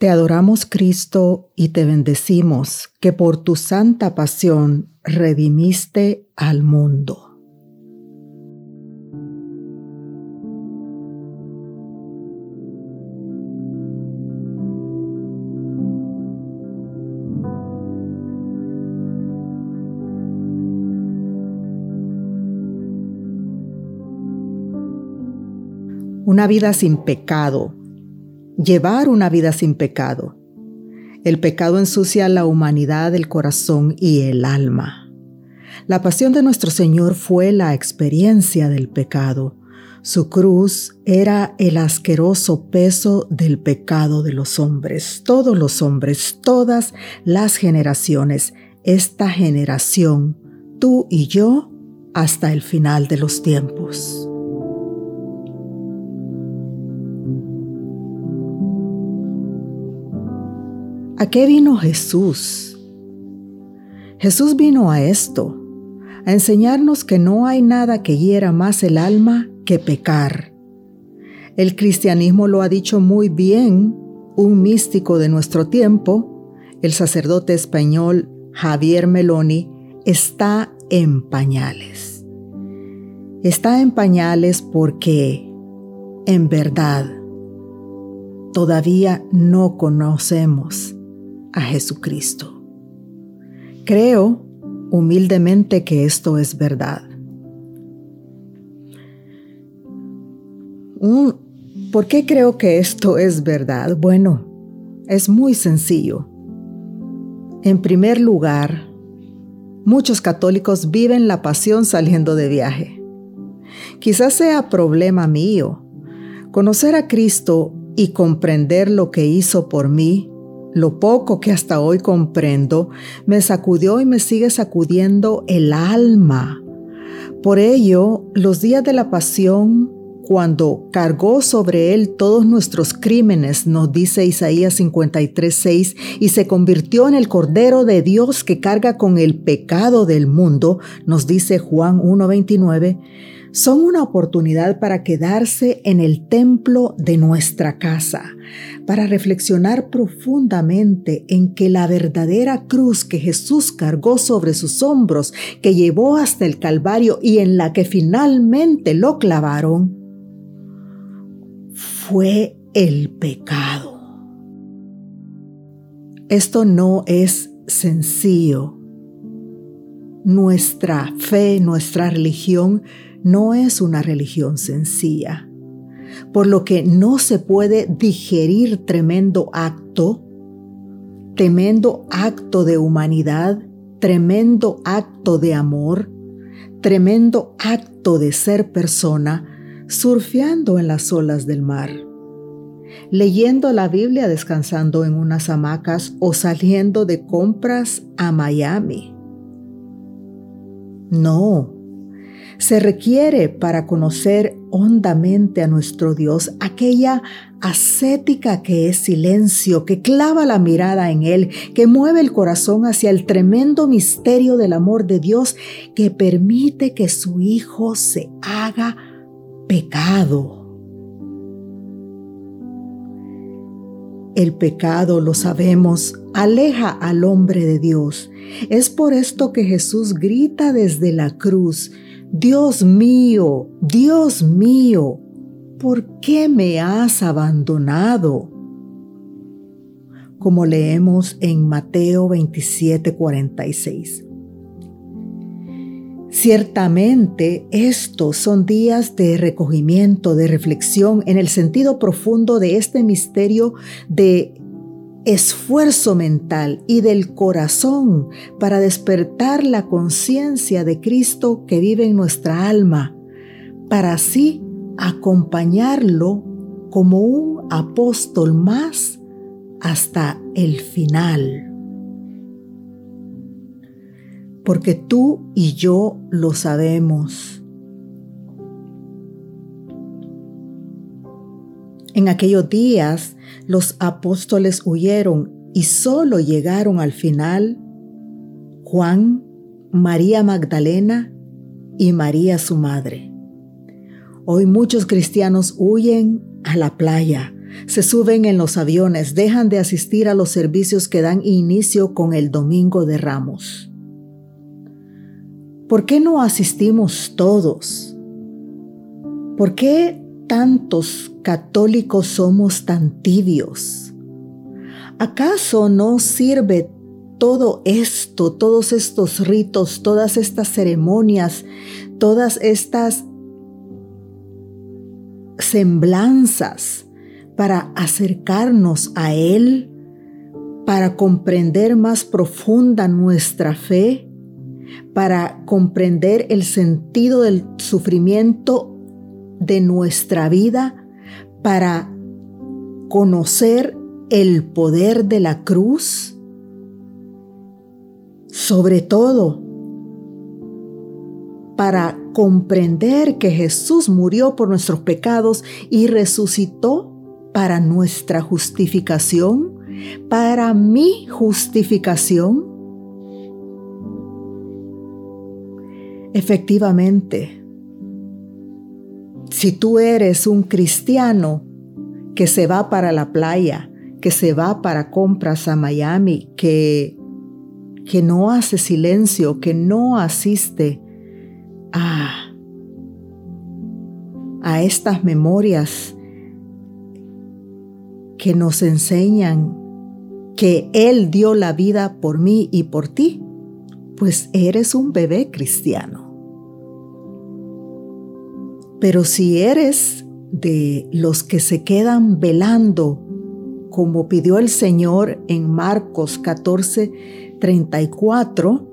Te adoramos Cristo y te bendecimos que por tu santa pasión redimiste al mundo. Una vida sin pecado llevar una vida sin pecado. El pecado ensucia la humanidad, el corazón y el alma. La pasión de nuestro Señor fue la experiencia del pecado. Su cruz era el asqueroso peso del pecado de los hombres, todos los hombres, todas las generaciones, esta generación, tú y yo, hasta el final de los tiempos. ¿A qué vino Jesús? Jesús vino a esto, a enseñarnos que no hay nada que hiera más el alma que pecar. El cristianismo lo ha dicho muy bien un místico de nuestro tiempo, el sacerdote español Javier Meloni, está en pañales. Está en pañales porque, en verdad, todavía no conocemos a Jesucristo. Creo humildemente que esto es verdad. ¿Por qué creo que esto es verdad? Bueno, es muy sencillo. En primer lugar, muchos católicos viven la pasión saliendo de viaje. Quizás sea problema mío. Conocer a Cristo y comprender lo que hizo por mí lo poco que hasta hoy comprendo me sacudió y me sigue sacudiendo el alma. Por ello, los días de la pasión, cuando cargó sobre él todos nuestros crímenes, nos dice Isaías 53:6, y se convirtió en el Cordero de Dios que carga con el pecado del mundo, nos dice Juan 1:29, son una oportunidad para quedarse en el templo de nuestra casa, para reflexionar profundamente en que la verdadera cruz que Jesús cargó sobre sus hombros, que llevó hasta el Calvario y en la que finalmente lo clavaron, fue el pecado. Esto no es sencillo. Nuestra fe, nuestra religión, no es una religión sencilla, por lo que no se puede digerir tremendo acto, tremendo acto de humanidad, tremendo acto de amor, tremendo acto de ser persona, surfeando en las olas del mar, leyendo la Biblia descansando en unas hamacas o saliendo de compras a Miami. No, se requiere para conocer hondamente a nuestro Dios aquella ascética que es silencio, que clava la mirada en Él, que mueve el corazón hacia el tremendo misterio del amor de Dios que permite que su Hijo se haga pecado. El pecado, lo sabemos, aleja al hombre de Dios. Es por esto que Jesús grita desde la cruz, Dios mío, Dios mío, ¿por qué me has abandonado? Como leemos en Mateo 27, 46. Ciertamente estos son días de recogimiento, de reflexión en el sentido profundo de este misterio de esfuerzo mental y del corazón para despertar la conciencia de Cristo que vive en nuestra alma, para así acompañarlo como un apóstol más hasta el final. Porque tú y yo lo sabemos. En aquellos días, los apóstoles huyeron y solo llegaron al final Juan, María Magdalena y María su madre. Hoy muchos cristianos huyen a la playa, se suben en los aviones, dejan de asistir a los servicios que dan inicio con el Domingo de Ramos. ¿Por qué no asistimos todos? ¿Por qué tantos católicos somos tan tibios? ¿Acaso no sirve todo esto, todos estos ritos, todas estas ceremonias, todas estas semblanzas para acercarnos a Él, para comprender más profunda nuestra fe, para comprender el sentido del sufrimiento de nuestra vida, para conocer el poder de la cruz. Sobre todo, para comprender que Jesús murió por nuestros pecados y resucitó para nuestra justificación, para mi justificación? Efectivamente, si tú eres un cristiano que se va para la playa, que se va para compras a Miami, que, que no hace silencio, que no asiste a, a estas memorias que nos enseñan que Él dio la vida por mí y por ti, pues eres un bebé cristiano. Pero si eres de los que se quedan velando, como pidió el Señor en Marcos 14, 34,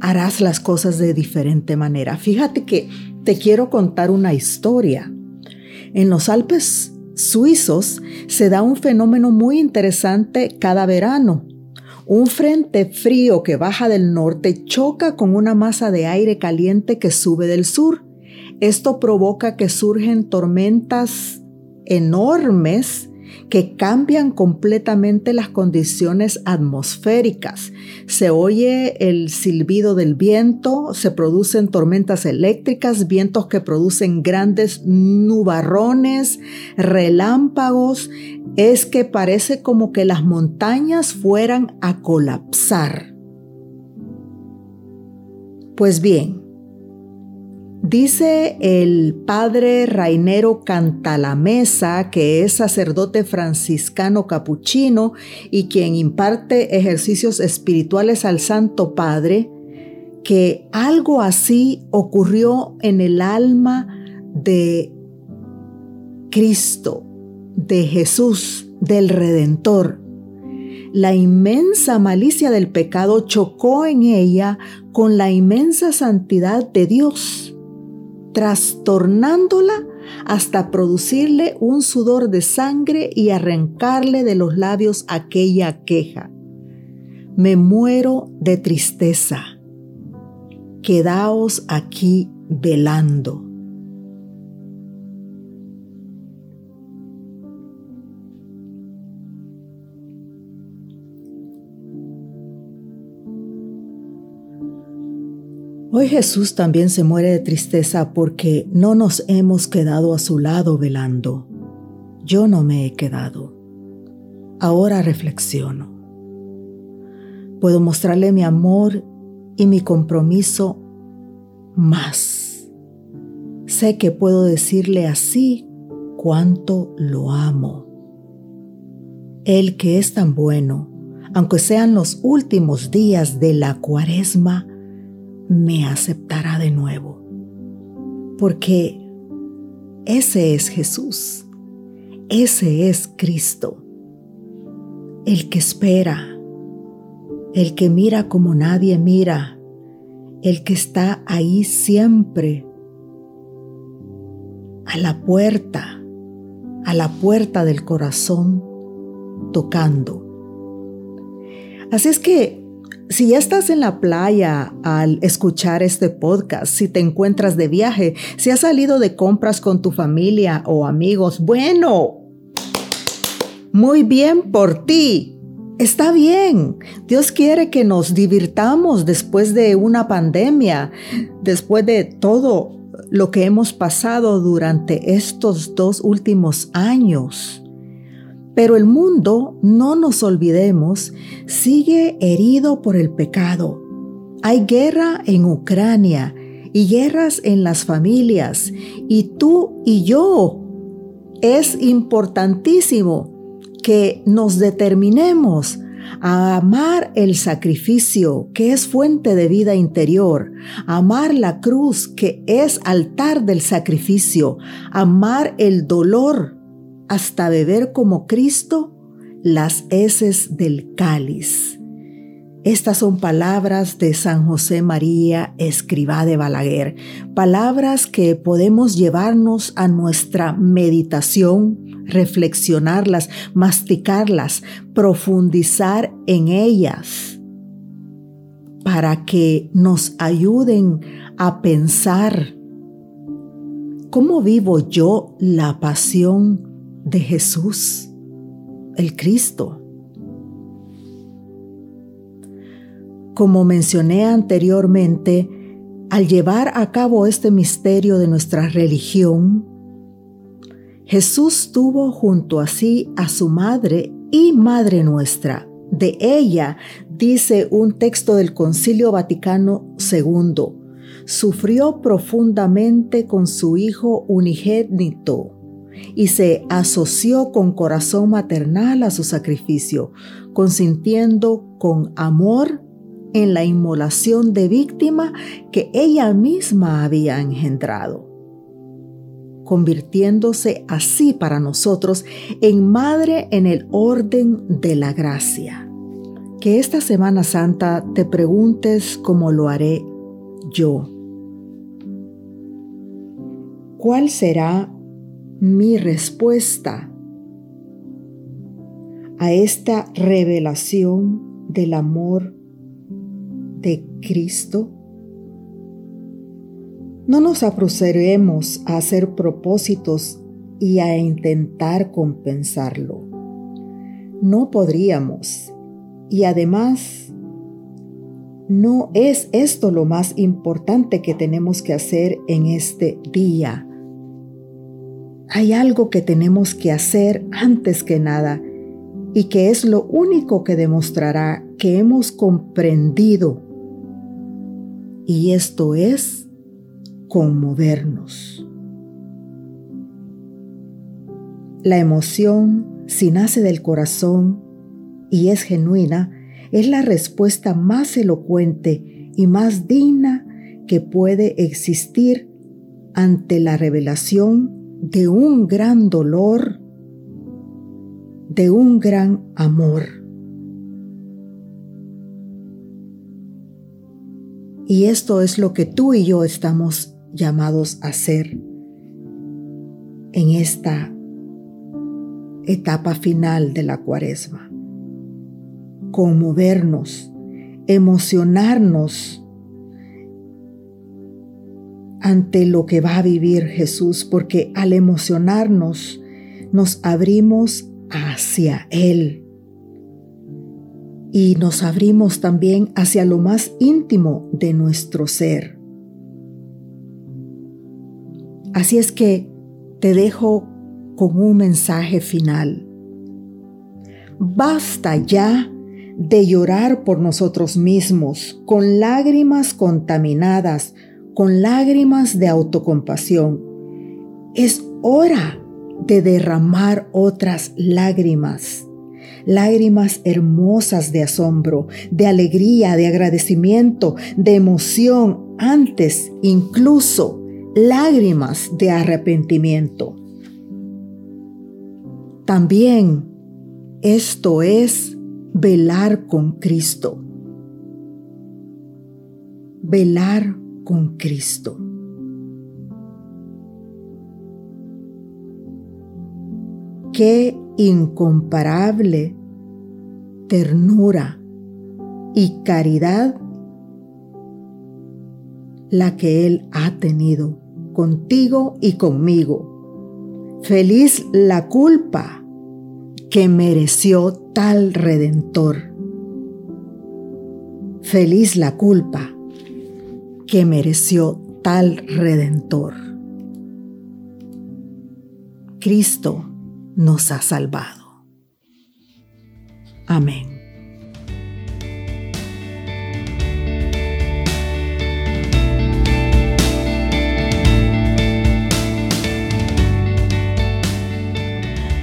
harás las cosas de diferente manera. Fíjate que te quiero contar una historia. En los Alpes suizos se da un fenómeno muy interesante cada verano. Un frente frío que baja del norte choca con una masa de aire caliente que sube del sur. Esto provoca que surgen tormentas enormes que cambian completamente las condiciones atmosféricas. Se oye el silbido del viento, se producen tormentas eléctricas, vientos que producen grandes nubarrones, relámpagos. Es que parece como que las montañas fueran a colapsar. Pues bien, Dice el padre Rainero Cantalamesa, que es sacerdote franciscano capuchino y quien imparte ejercicios espirituales al Santo Padre, que algo así ocurrió en el alma de Cristo, de Jesús, del Redentor. La inmensa malicia del pecado chocó en ella con la inmensa santidad de Dios trastornándola hasta producirle un sudor de sangre y arrancarle de los labios aquella queja. Me muero de tristeza. Quedaos aquí velando. Hoy Jesús también se muere de tristeza porque no nos hemos quedado a su lado velando. Yo no me he quedado. Ahora reflexiono. Puedo mostrarle mi amor y mi compromiso más. Sé que puedo decirle así cuánto lo amo. Él que es tan bueno, aunque sean los últimos días de la cuaresma, me aceptará de nuevo. Porque ese es Jesús, ese es Cristo, el que espera, el que mira como nadie mira, el que está ahí siempre, a la puerta, a la puerta del corazón, tocando. Así es que si ya estás en la playa al escuchar este podcast, si te encuentras de viaje, si has salido de compras con tu familia o amigos, bueno, muy bien por ti. Está bien. Dios quiere que nos divirtamos después de una pandemia, después de todo lo que hemos pasado durante estos dos últimos años. Pero el mundo, no nos olvidemos, sigue herido por el pecado. Hay guerra en Ucrania y guerras en las familias. Y tú y yo, es importantísimo que nos determinemos a amar el sacrificio que es fuente de vida interior, amar la cruz que es altar del sacrificio, amar el dolor hasta beber como Cristo las heces del cáliz. Estas son palabras de San José María Escribá de Balaguer, palabras que podemos llevarnos a nuestra meditación, reflexionarlas, masticarlas, profundizar en ellas, para que nos ayuden a pensar cómo vivo yo la pasión de Jesús, el Cristo. Como mencioné anteriormente, al llevar a cabo este misterio de nuestra religión, Jesús tuvo junto a sí a su madre y madre nuestra. De ella dice un texto del Concilio Vaticano II, sufrió profundamente con su Hijo unigénito y se asoció con corazón maternal a su sacrificio, consintiendo con amor en la inmolación de víctima que ella misma había engendrado, convirtiéndose así para nosotros en madre en el orden de la gracia. Que esta Semana Santa te preguntes cómo lo haré yo. ¿Cuál será mi respuesta a esta revelación del amor de Cristo? No nos apresuremos a hacer propósitos y a intentar compensarlo. No podríamos. Y además, no es esto lo más importante que tenemos que hacer en este día. Hay algo que tenemos que hacer antes que nada y que es lo único que demostrará que hemos comprendido y esto es conmovernos. La emoción, si nace del corazón y es genuina, es la respuesta más elocuente y más digna que puede existir ante la revelación de un gran dolor, de un gran amor. Y esto es lo que tú y yo estamos llamados a hacer en esta etapa final de la cuaresma. Conmovernos, emocionarnos ante lo que va a vivir Jesús, porque al emocionarnos nos abrimos hacia Él y nos abrimos también hacia lo más íntimo de nuestro ser. Así es que te dejo con un mensaje final. Basta ya de llorar por nosotros mismos con lágrimas contaminadas, con lágrimas de autocompasión. Es hora de derramar otras lágrimas lágrimas hermosas de asombro, de alegría, de agradecimiento, de emoción, antes incluso lágrimas de arrepentimiento. También esto es velar con Cristo. Velar con Cristo. Qué incomparable ternura y caridad la que Él ha tenido contigo y conmigo. Feliz la culpa que mereció tal redentor. Feliz la culpa que mereció total redentor. Cristo nos ha salvado. Amén.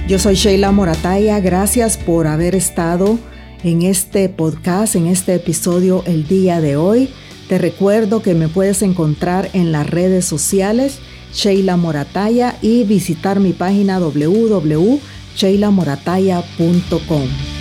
Yo soy Sheila Morataya, gracias por haber estado en este podcast, en este episodio el día de hoy. Te recuerdo que me puedes encontrar en las redes sociales Sheila Morataya y visitar mi página www.sheilamorataya.com.